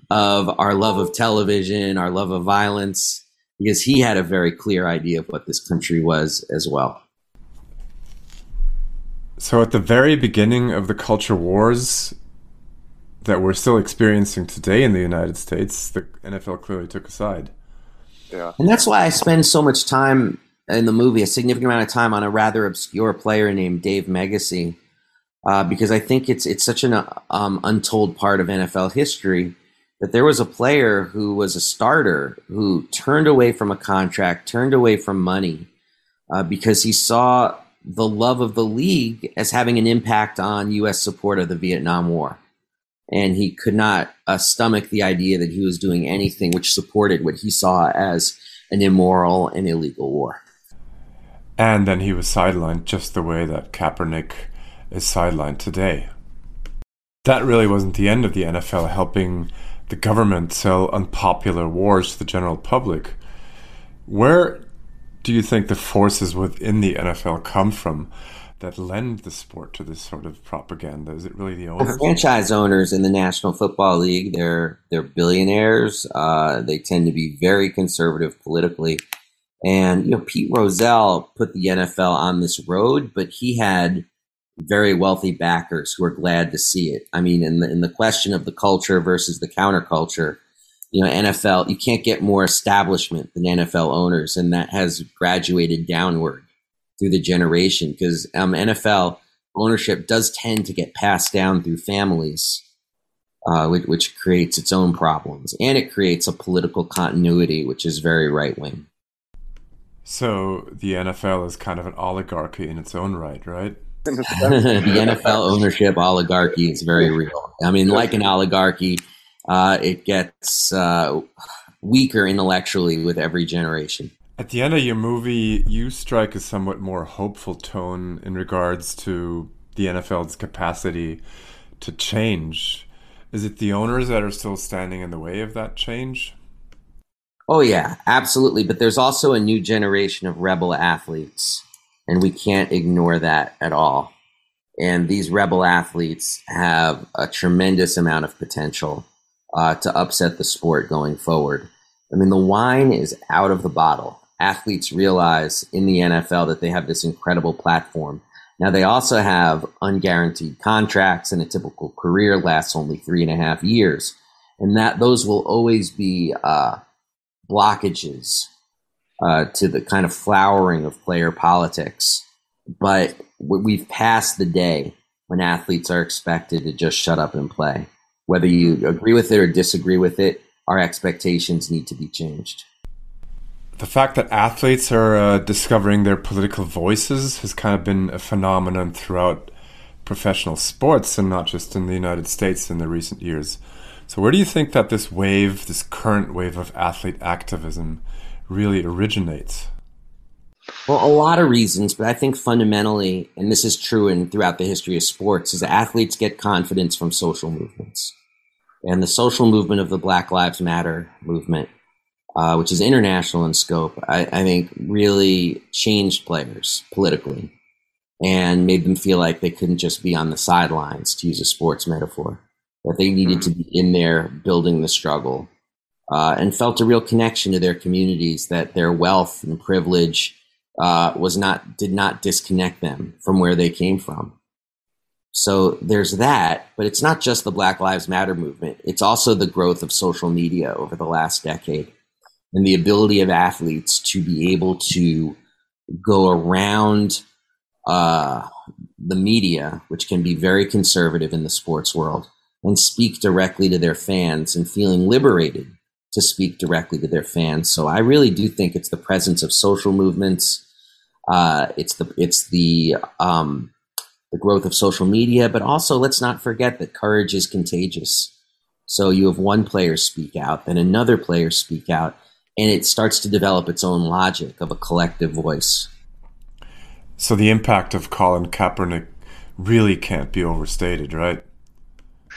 of our love of television, our love of violence, because he had a very clear idea of what this country was as well. So, at the very beginning of the culture wars that we're still experiencing today in the United States, the NFL clearly took a side. Yeah. And that's why I spend so much time in the movie, a significant amount of time on a rather obscure player named Dave Meggyesy, uh, because I think it's it's such an um, untold part of NFL history that there was a player who was a starter who turned away from a contract, turned away from money, uh, because he saw the love of the league as having an impact on U.S. support of the Vietnam War and he could not uh, stomach the idea that he was doing anything which supported what he saw as an immoral and illegal war. And then he was sidelined just the way that Kaepernick is sidelined today. That really wasn't the end of the NFL helping the government sell unpopular wars to the general public. Where do you think the forces within the NFL come from that lend the sport to this sort of propaganda? Is it really the owners? Franchise owners in the National Football League, they're they're billionaires. Uh, they tend to be very conservative politically, and you know Pete Rozelle put the NFL on this road, but he had very wealthy backers who are glad to see it. I mean, in the in the question of the culture versus the counterculture, you know, NFL you can't get more establishment than NFL owners, and that has graduated downward through the generation because um, NFL ownership does tend to get passed down through families, uh, which, which, creates its own problems, and it creates a political continuity which is very right wing. So the NFL is kind of an oligarchy in its own right, right? the NFL ownership oligarchy is very real. I mean, like an oligarchy, uh, it gets uh, weaker intellectually with every generation. At the end of your movie, you strike a somewhat more hopeful tone in regards to the NFL's capacity to change. Is it the owners that are still standing in the way of that change? Oh, yeah, absolutely. But there's also a new generation of rebel athletes, and we can't ignore that at all. And these rebel athletes have a tremendous amount of potential uh, to upset the sport going forward. I mean, the wine is out of the bottle athletes realize in the NFL that they have this incredible platform. Now, they also have unguaranteed contracts, and a typical career lasts only three and a half years. And that those will always be uh, blockages uh, to the kind of flowering of player politics. But we've passed the day when athletes are expected to just shut up and play. Whether you agree with it or disagree with it, our expectations need to be changed the fact that athletes are uh, discovering their political voices has kind of been a phenomenon throughout professional sports and not just in the United States in the recent years. So, where do you think that this wave, this current wave of athlete activism, really originates? Well, a lot of reasons, but I think fundamentally, and this is true in throughout the history of sports, is that athletes get confidence from social movements, and the social movement of the Black Lives Matter movement, uh, which is international in scope, I, I think really changed players politically and made them feel like they couldn't just be on the sidelines, to use a sports metaphor, that they needed mm-hmm. to be in there building the struggle, uh, and felt a real connection to their communities, that their wealth and privilege uh, was not did not disconnect them from where they came from. So there's that, but it's not just the Black Lives Matter movement. It's also the growth of social media over the last decade and the ability of athletes to be able to go around uh, the media, which can be very conservative in the sports world, and speak directly to their fans and feeling liberated to speak directly to their fans. So I really do think it's the presence of social movements. Uh, it's the it's the um, the growth of social media, but also let's not forget that courage is contagious. So you have one player speak out, then another player speak out, and it starts to develop its own logic of a collective voice. So the impact of Colin Kaepernick really can't be overstated, right?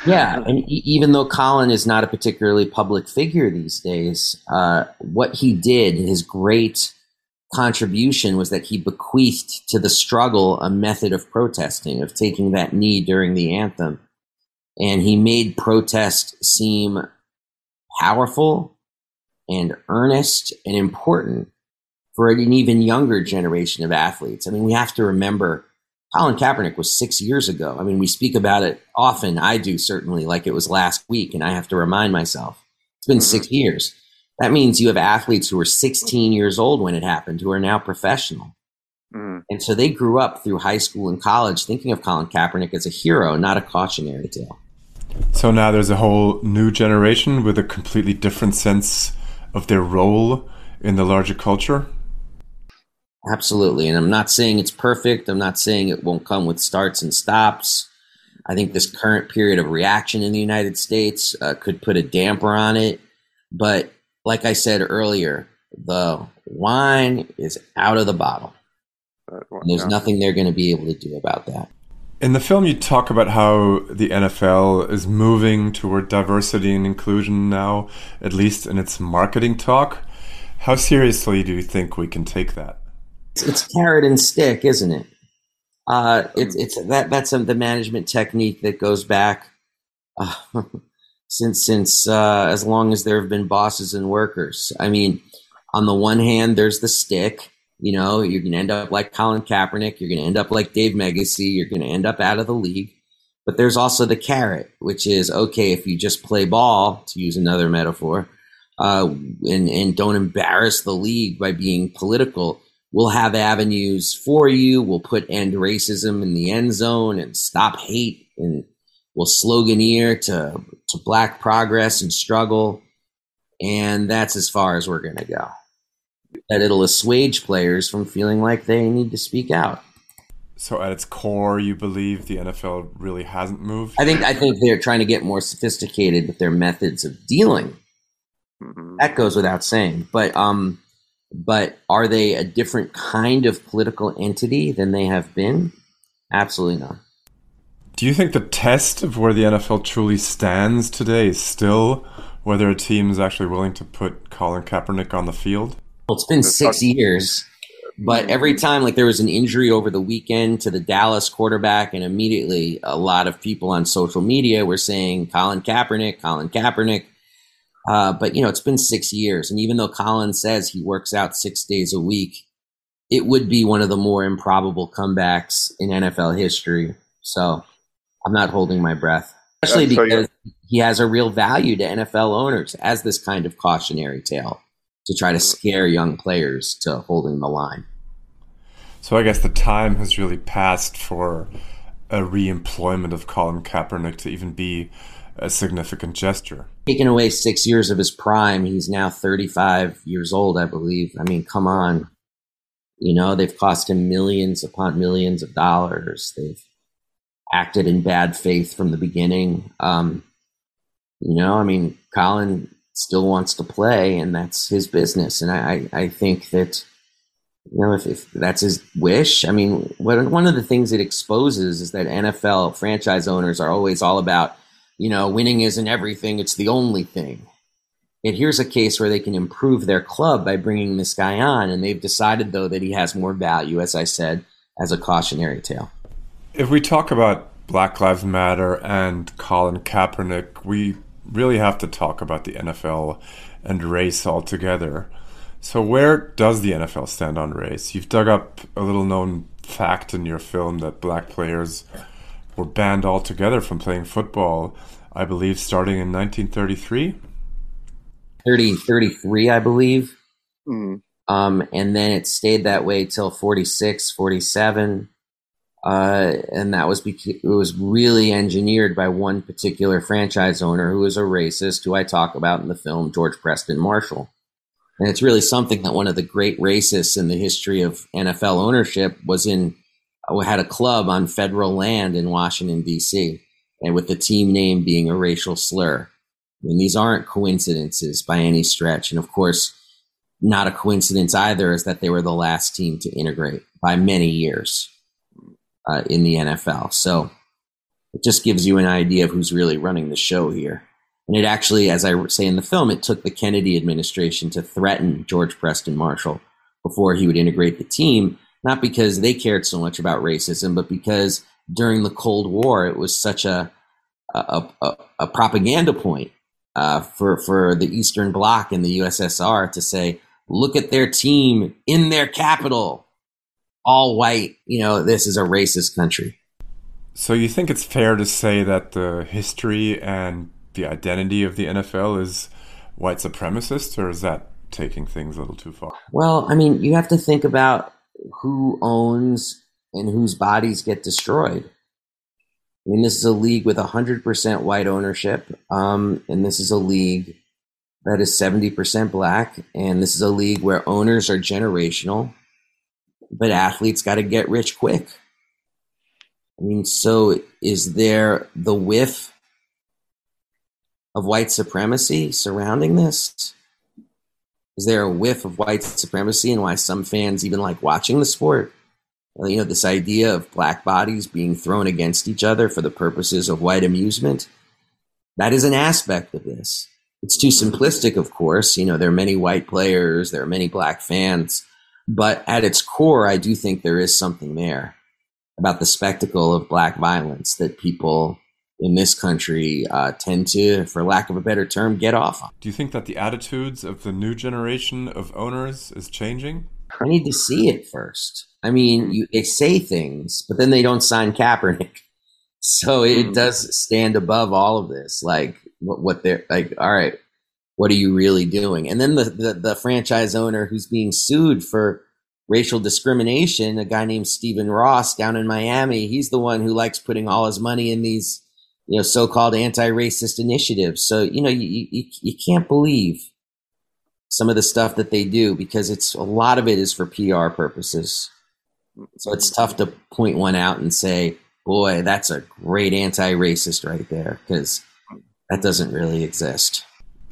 Yeah, and even though Colin is not a particularly public figure these days, uh, what he did, his great contribution, was that he bequeathed to the struggle a method of protesting, of taking that knee during the anthem. And he made protest seem powerful and earnest and important for an even younger generation of athletes. I mean, we have to remember Colin Kaepernick was six years ago. I mean, we speak about it often. I do certainly, like it was last week, and I have to remind myself it's been mm-hmm. six years. That means you have athletes who were 16 years old when it happened who are now professional. Mm-hmm. And so they grew up through high school and college thinking of Colin Kaepernick as a hero, not a cautionary tale. So now there's a whole new generation with a completely different sense of their role in the larger culture. Absolutely. And I'm not saying it's perfect. I'm not saying it won't come with starts and stops. I think this current period of reaction in the United States uh, could put a damper on it. But like I said earlier, the wine is out of the bottle. there's nothing they're going to be able to do about that. In the film, you talk about how the NFL is moving toward diversity and inclusion now, at least in its marketing talk. How seriously do you think we can take that? it's carrot and stick, isn't it? Uh, it's it's that that's a, the management technique that goes back uh, since since uh, as long as there have been bosses and workers. I mean, on the one hand, there's the stick. You know, you're going to end up like Colin Kaepernick. You're going to end up like Dave Meggyesy. You're going to end up out of the league. But there's also the carrot, which is okay if you just play ball, to use another metaphor, uh, and and don't embarrass the league by being political We'll have avenues for you. We'll put end racism in the end zone and stop hate and we'll sloganeer to, to black progress and struggle. And that's as far as we're going to go. That it'll assuage players from feeling like they need to speak out. So at its core, you believe the NFL really hasn't moved? I think I think they're trying to get more sophisticated with their methods of dealing. Mm-hmm. That goes without saying. But um, but are they a different kind of political entity than they have been? Absolutely not. Do you think the test of where the NFL truly stands today is still whether a team is actually willing to put Colin Kaepernick on the field? Well, it's been six years, but every time, like there was an injury over the weekend to the Dallas quarterback, and immediately a lot of people on social media were saying Colin Kaepernick, Colin Kaepernick. Uh, but you know, it's been six years, and even though Colin says he works out six days a week, it would be one of the more improbable comebacks in NFL history. So I'm not holding my breath, especially because he has a real value to NFL owners as this kind of cautionary tale to try to scare young players to holding the line. So I guess the time has really passed for a re-employment of Colin Kaepernick to even be a significant gesture. Taking away six years of his prime, he's now 35 years old, I believe. I mean, come on. You know, they've cost him millions upon millions of dollars. They've acted in bad faith from the beginning. Um, you know, I mean, Colin still wants to play, and that's his business. And I, I think that You know, if, if that's his wish. I mean, one of the things it exposes is that NFL franchise owners are always all about, you know, winning isn't everything; it's the only thing. And here's a case where they can improve their club by bringing this guy on, and they've decided though that he has more value, as I said, as a cautionary tale. If we talk about Black Lives Matter and Colin Kaepernick, we really have to talk about the NFL and race altogether. So, where does the NFL stand on race? You've dug up a little known fact in your film that black players were banned altogether from playing football, I believe, starting in 1933. 30, 33, I believe. Mm. Um, and then it stayed that way till 46, 47. Uh, and that was because it was really engineered by one particular franchise owner who was a racist, who I talk about in the film, George Preston Marshall. And it's really something that one of the great racists in the history of NFL ownership was in, uh, had a club on federal land in Washington, D.C., and with the team name being a racial slur. And these aren't coincidences by any stretch. And of course, not a coincidence either is that they were the last team to integrate by many years uh, in the NFL. So it just gives you an idea of who's really running the show here. And it actually, as I say in the film, it took the Kennedy administration to threaten George Preston Marshall before he would integrate the team, not because they cared so much about racism, but because during the Cold War, it was such a, a, a, a propaganda point uh, for, for the Eastern Bloc and the USSR to say, look at their team in their capital, all white. You know, this is a racist country. So you think it's fair to say that the history and the identity of the NFL is white supremacist, or is that taking things a little too far? Well, I mean, you have to think about who owns and whose bodies get destroyed. I mean, this is a league with 100% white ownership, um, and this is a league that is 70% black. And this is a league where owners are generational, but athletes got to get rich quick. I mean, so is there the whiff of white supremacy surrounding this? Is there a whiff of white supremacy and why some fans even like watching the sport? You know, this idea of black bodies being thrown against each other for the purposes of white amusement. That is an aspect of this. It's too simplistic, of course. You know, there are many white players, there are many black fans, but at its core, I do think there is something there about the spectacle of black violence that people in this country uh, tend to, for lack of a better term, get off on. Do you think that the attitudes of the new generation of owners is changing? I need to see it first. I mean, you, they say things, but then they don't sign Kaepernick. So it hmm. does stand above all of this. Like, what, what they're like, all right, what are you really doing? And then the, the, the franchise owner who's being sued for racial discrimination, a guy named Stephen Ross down in Miami, he's the one who likes putting all his money in these, you know, so-called anti-racist initiatives. So, you know, you, you, you can't believe some of the stuff that they do because it's a lot of it is for PR purposes. So it's tough to point one out and say, boy, that's a great anti-racist right there because that doesn't really exist.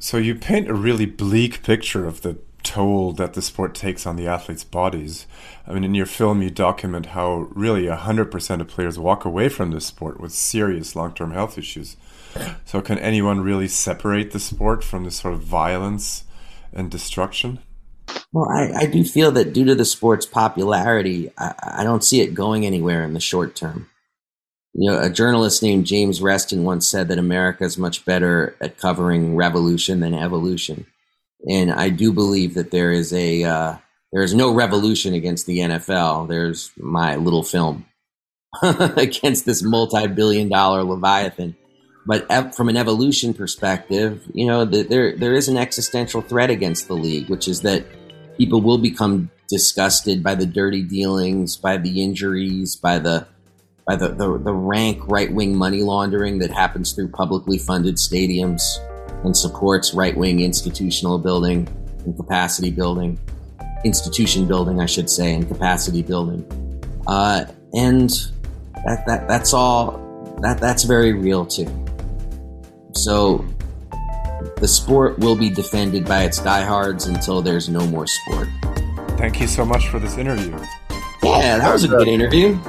So you paint a really bleak picture of the toll that the sport takes on the athletes' bodies. I mean, in your film, you document how really 100% of players walk away from the sport with serious long term health issues. So, can anyone really separate the sport from this sort of violence and destruction? Well, I, I do feel that due to the sport's popularity, I, I don't see it going anywhere in the short term. You know, a journalist named James Reston once said that America is much better at covering revolution than evolution, and I do believe that there is a uh, there is no revolution against the NFL. There's my little film against this multi-billion-dollar leviathan. But from an evolution perspective, you know, the, there there is an existential threat against the league, which is that people will become disgusted by the dirty dealings, by the injuries, by the by the, the, the rank right wing money laundering that happens through publicly funded stadiums and supports right wing institutional building and capacity building, institution building, I should say, and capacity building. Uh, and that, that, that's all, that, that's very real too. So the sport will be defended by its diehards until there's no more sport. thank you so much for this interview. Yeah, that was a good interview.